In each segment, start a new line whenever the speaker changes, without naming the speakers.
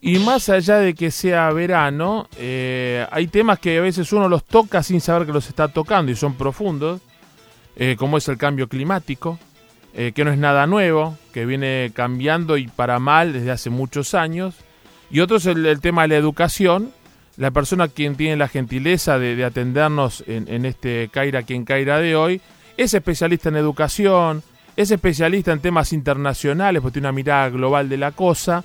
Y más allá de que sea verano, eh, hay temas que a veces uno los toca sin saber que los está tocando y son profundos, eh, como es el cambio climático, eh, que no es nada nuevo, que viene cambiando y para mal desde hace muchos años. Y otro es el, tema de la educación. La persona quien tiene la gentileza de, atendernos en, en, este Caira quien Caira de hoy es especialista en educación, es especialista en temas internacionales, porque tiene una mirada global de la cosa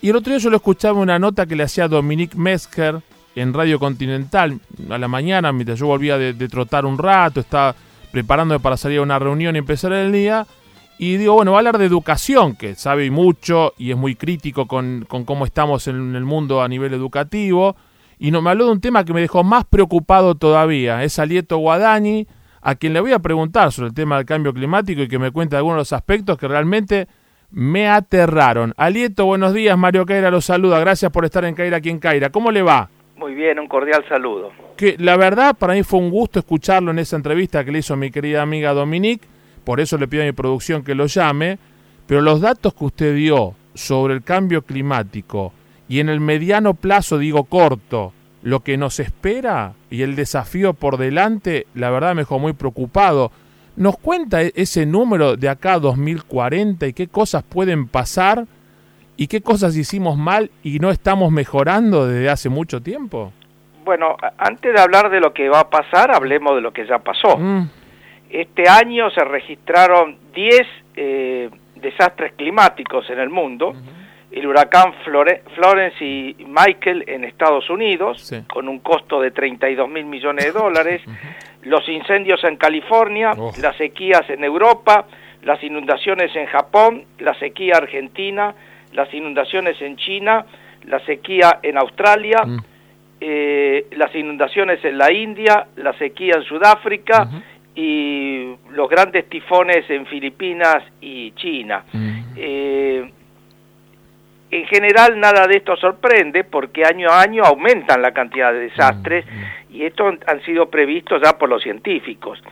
y el otro día yo lo escuchaba una nota que le hacía Dominique Mesker en Radio Continental a la mañana, mientras yo volvía de, trotar un rato, estaba preparándome para salir a una reunión y empezar el día. Y digo, bueno, va a hablar de educación, que sabe mucho y es muy crítico con, cómo estamos en el mundo a nivel educativo. Y no, me habló de un tema que me dejó más preocupado todavía. Es Alieto Guadani, a quien le voy a preguntar sobre el tema del cambio climático y que me cuente algunos de los aspectos que realmente me aterraron. Alieto, buenos días, Mario Caira los saluda, gracias por estar en Caira aquí en Caira. ¿Cómo le va?
Muy bien, un cordial saludo.
Que la verdad para mí fue un gusto escucharlo en esa entrevista que le hizo mi querida amiga Dominique, por eso le pido a mi producción que lo llame, pero los datos que usted dio sobre el cambio climático y en el mediano plazo, digo corto, lo que nos espera y el desafío por delante, la verdad me dejó muy preocupado. ¿Nos cuenta e-, ese número de acá a 2040 y qué cosas pueden pasar y qué cosas hicimos mal y no estamos mejorando desde hace mucho tiempo?
Bueno, antes de hablar de lo que va a pasar, hablemos de lo que ya pasó. Mm. Este año se registraron 10 eh, desastres climáticos en el mundo. El huracán Florence y Michael en Estados Unidos, con un costo de 32 mil millones de dólares los incendios en California, oh. las sequías en Europa, las inundaciones en Japón, la sequía argentina, las inundaciones en China, la sequía en Australia, mm. eh, las inundaciones en la India, la sequía en Sudáfrica y los grandes tifones en Filipinas y China. Mm. Eh, en general nada de esto sorprende porque año a año aumentan la cantidad de desastres mm, mm. y estos han sido previstos ya por los científicos.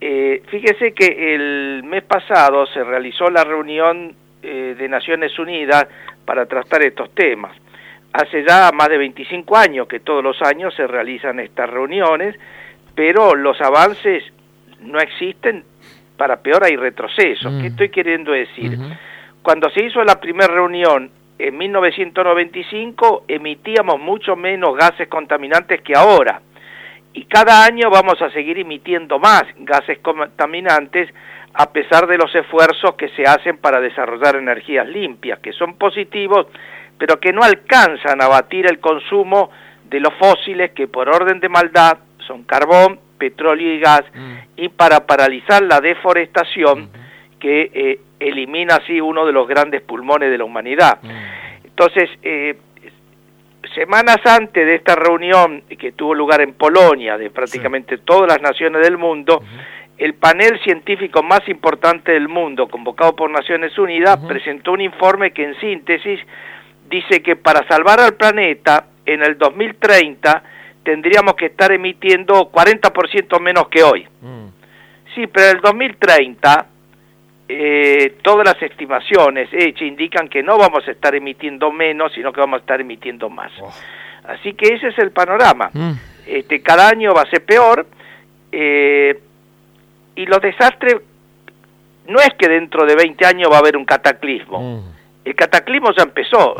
Eh, fíjese que el mes pasado se realizó la reunión eh, de Naciones Unidas para tratar estos temas. Hace ya más de 25 años que todos los años se realizan estas reuniones, pero los avances no existen, para peor hay retrocesos. ¿Qué mm. estoy queriendo decir? Cuando se hizo la primera reunión en 1995 emitíamos mucho menos gases contaminantes que ahora. Y cada año vamos a seguir emitiendo más gases contaminantes a pesar de los esfuerzos que se hacen para desarrollar energías limpias, que son positivos, pero que no alcanzan a batir el consumo de los fósiles que por orden de maldad son carbón, petróleo y gas, mm. y para paralizar la deforestación, que eh, elimina así uno de los grandes pulmones de la humanidad. Mm. Entonces, eh, semanas antes de esta reunión que tuvo lugar en Polonia, de prácticamente todas las naciones del mundo, el panel científico más importante del mundo, convocado por Naciones Unidas, presentó un informe que en síntesis dice que para salvar al planeta en el 2030 tendríamos que estar emitiendo 40% menos que hoy. Mm. Sí, pero en el 2030 eh, todas las estimaciones hechas indican que no vamos a estar emitiendo menos, sino que vamos a estar emitiendo más. Oh. Así que ese es el panorama. Mm. Este, cada año va a ser peor eh, y los desastres no es que dentro de 20 años va a haber un cataclismo. Mm. El cataclismo ya empezó.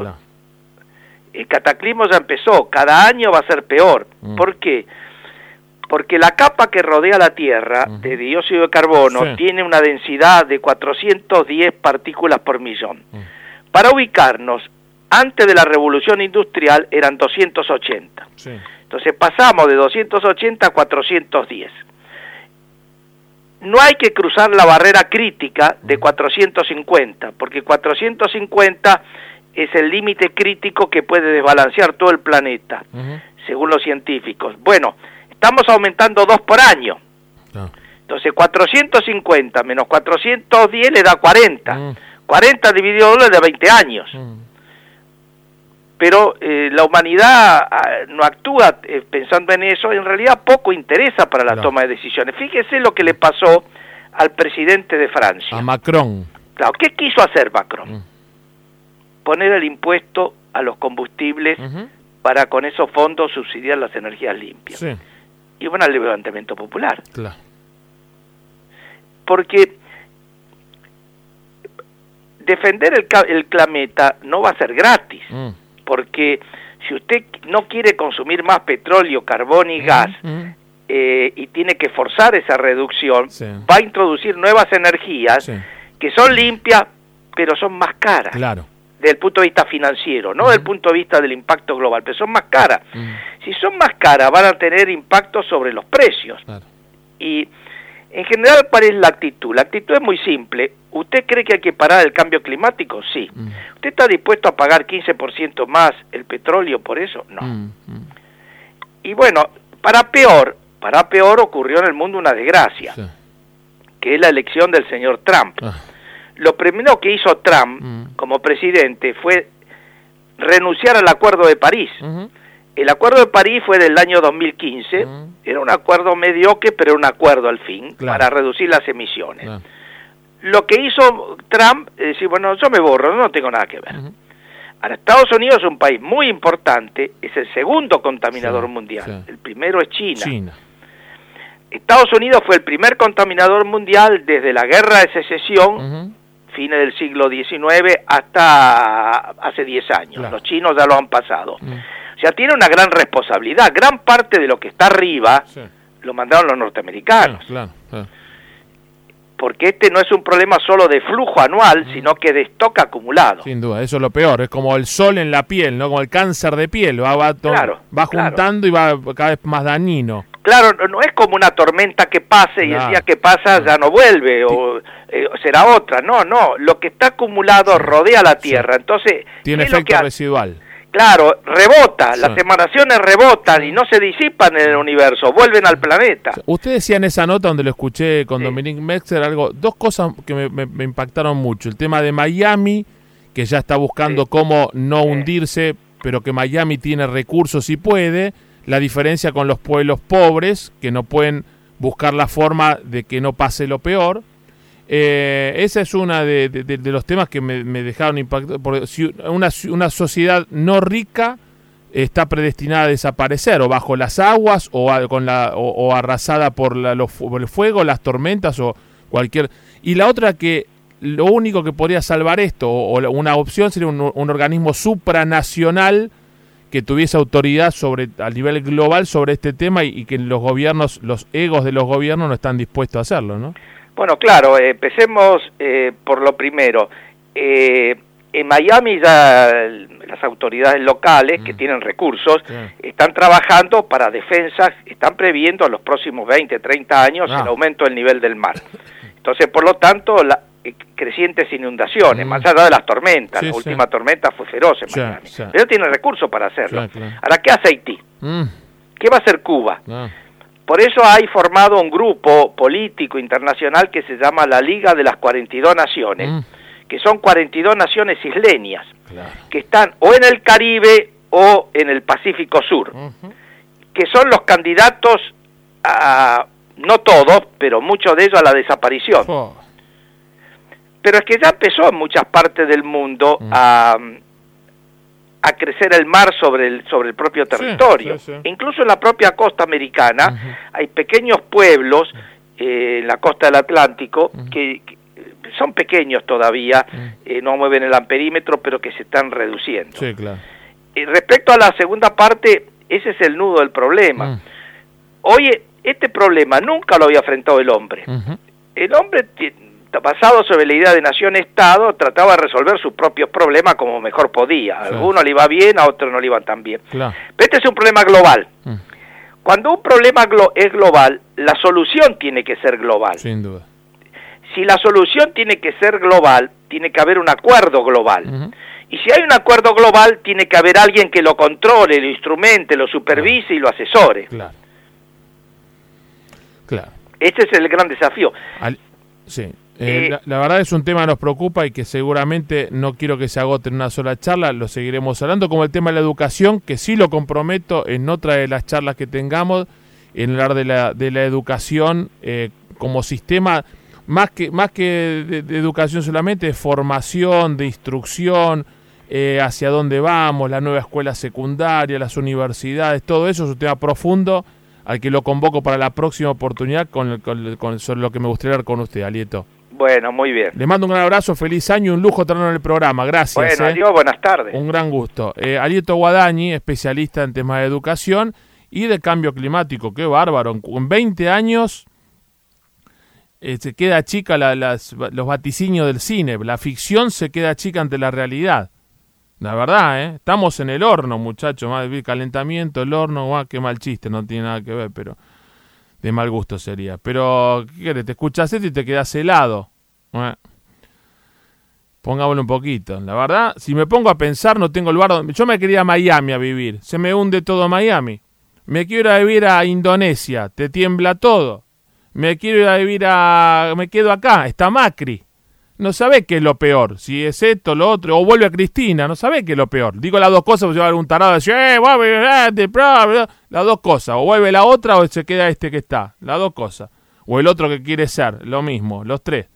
El cataclismo ya empezó. Cada año va a ser peor. Mm. ¿Por qué? porque la capa que rodea la Tierra de dióxido de carbono tiene una densidad de 410 partículas por millón. Para ubicarnos, antes de la revolución industrial eran 280. Entonces pasamos de 280 a 410. No hay que cruzar la barrera crítica de 450, porque 450 es el límite crítico que puede desbalancear todo el planeta, según los científicos. Bueno, estamos aumentando dos por año. Ah. Entonces 450 menos 410 le da 40. 40 mm. dividido doble de 20 años. Mm. Pero eh, la humanidad ah, no actúa eh, pensando en eso, en realidad poco interesa para la toma de decisiones. Fíjese lo que le pasó al presidente de Francia.
A Macron.
Claro, ¿qué quiso hacer Macron? Mm. Poner el impuesto a los combustibles para con esos fondos subsidiar las energías limpias. Y bueno, al levantamiento popular.
Claro.
Porque defender el, el planeta no va a ser gratis, mm. porque si usted no quiere consumir más petróleo, carbón y mm, gas, mm. Eh, y tiene que forzar esa reducción, va a introducir nuevas energías que son limpias, pero son más caras.
Claro.
Desde el punto de vista financiero, no desde el punto de vista del impacto global, pero son más caras. Si son más caras, van a tener impacto sobre los precios. Y en general, ¿cuál es la actitud? La actitud es muy simple. ¿Usted cree que hay que parar el cambio climático? Sí. Mm. ¿Usted está dispuesto a pagar 15% más el petróleo por eso? No. Mm. Y bueno, para peor, para peor ocurrió en el mundo una desgracia, que es la elección del señor Trump. Ah. Lo primero que hizo Trump como presidente fue renunciar al Acuerdo de París. El Acuerdo de París fue del año 2015, era un acuerdo mediocre, pero un acuerdo al fin, para reducir las emisiones. Lo que hizo Trump es decir, bueno, yo me borro, no tengo nada que ver. Ahora, Estados Unidos es un país muy importante, es el segundo contaminador mundial, el primero es China. Estados Unidos fue el primer contaminador mundial desde la guerra de secesión, fines del siglo XIX, hasta hace 10 años. Los chinos ya lo han pasado. O sea, tiene una gran responsabilidad. Gran parte de lo que está arriba lo mandaron los norteamericanos. Porque este no es un problema solo de flujo anual, sino que de stock acumulado.
Sin duda, eso es lo peor. Es como el sol en la piel, ¿no? Como el cáncer de piel. Va, va, va juntando y va cada vez más dañino.
Claro, no es como una tormenta que pase y el día que pasa ya no vuelve o eh, será otra. No, no. Lo que está acumulado rodea la Tierra. Entonces.
Tiene efecto residual.
Claro, rebota, las emanaciones rebotan y no se disipan en el universo, vuelven al planeta.
Usted decía en esa nota donde lo escuché con Dominique Metzger algo, dos cosas que me, impactaron mucho. El tema de Miami, que ya está buscando cómo no hundirse, pero que Miami tiene recursos y puede. La diferencia con los pueblos pobres, que no pueden buscar la forma de que no pase lo peor. Eh, esa es una de, los temas que me, dejaron impactado. Porque si una, una, sociedad no rica está predestinada a desaparecer, o bajo las aguas, o, con la, o, arrasada por, el fuego, las tormentas, o cualquier. Y la otra que lo único que podría salvar esto, o, una opción, sería un, organismo supranacional que tuviese autoridad sobre a nivel global sobre este tema y, y que los gobiernos, los egos de los gobiernos no están dispuestos a hacerlo, ¿no?
Bueno, claro, empecemos eh, por lo primero. Eh, en Miami ya las autoridades locales que mm. tienen recursos están trabajando para defensas, están previendo a los próximos 20, 30 años ah. el aumento del nivel del mar. Entonces, por lo tanto, la, eh, crecientes inundaciones, mm. más allá de las tormentas, la última tormenta fue feroz en Miami. Pero tiene recursos para hacerlo. Ahora, ¿qué hace Haití? Mm. ¿Qué va a hacer Cuba? Ah. Por eso hay formado un grupo político internacional que se llama la Liga de las 42 Naciones, mm. que son 42 naciones isleñas, que están o en el Caribe o en el Pacífico Sur, que son los candidatos a, no todos, pero muchos de ellos a la desaparición. Pero es que ya empezó en muchas partes del mundo mm. a a crecer el mar sobre el, sobre el propio territorio. Incluso en la propia costa americana hay pequeños pueblos eh, en la costa del Atlántico que, son pequeños todavía, eh, no mueven el amperímetro, pero que se están reduciendo. Y respecto a la segunda parte, ese es el nudo del problema. Oye, este problema nunca lo había enfrentado el hombre. El hombre basado sobre la idea de nación-estado, trataba de resolver sus propios problemas como mejor podía. A algunos le iba bien, a otros no le iban tan bien. Pero este es un problema global. Mm. Cuando un problema es global, la solución tiene que ser global.
Sin duda.
Si la solución tiene que ser global, tiene que haber un acuerdo global. Y si hay un acuerdo global, tiene que haber alguien que lo controle, lo instrumente, lo supervise y lo asesore.
Claro. Claro.
Este es el gran desafío.
Sí. Eh, la, verdad es un tema que nos preocupa y que seguramente no quiero que se agote en una sola charla, lo seguiremos hablando, como el tema de la educación, que sí lo comprometo en otra de las charlas que tengamos, en hablar de la, de la educación eh, como sistema, más que, más que de, educación solamente, de formación, de instrucción, eh, hacia dónde vamos, la nueva escuela secundaria, las universidades, todo eso es un tema profundo al que lo convoco para la próxima oportunidad con, con, sobre lo que me gustaría hablar con usted, Alieto.
Bueno, muy bien.
Le mando un gran abrazo, feliz año, un lujo tenerlo en el programa. Gracias.
Bueno, ¿eh? adiós, buenas tardes.
Un gran gusto. Eh, Alieto Guadañi, especialista en temas de educación y de cambio climático. Qué bárbaro. En 20 años eh, se queda chica las, los vaticinios del cine. La ficción se queda chica ante la realidad. La verdad, ¿eh? Estamos en el horno, muchachos. Calentamiento, el horno, guau, qué mal chiste, no tiene nada que ver, pero de mal gusto sería. Pero, ¿qué querés? Te escuchas esto y te quedas helado. pongámoslo un poquito. La verdad, si me pongo a pensar, no tengo lugar donde... Yo me quería a Miami a vivir. Se me hunde todo Miami. Me quiero ir a vivir a Indonesia. Te tiembla todo. Me quiero ir a vivir a... Me quedo acá. Está Macri no sabe qué es lo peor, si es esto, lo otro, o vuelve a Cristina, no sabe qué es lo peor. Digo las dos cosas, porque va a haber un tarado decir, eh, las dos cosas, o vuelve la otra o se queda este que está, las dos cosas, o el otro que quiere ser, lo mismo, los tres.